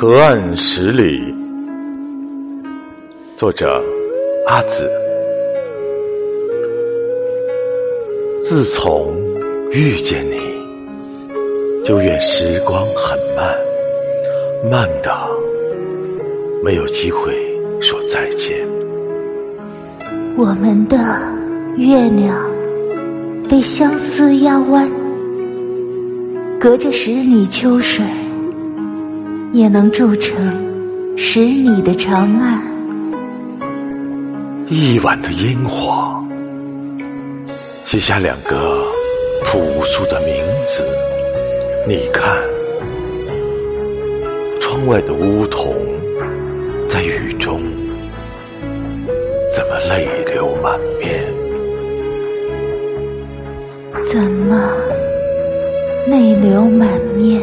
隔岸十里，作者阿紫。自从遇见你，就愿时光很慢，慢的没有机会说再见。我们的月亮被相思压弯，隔着十里秋水。也能铸成十里的长安。一晚的烟火，写下两个朴素的名字。你看，窗外的梧桐在雨中，怎么泪流满面？怎么泪流满面？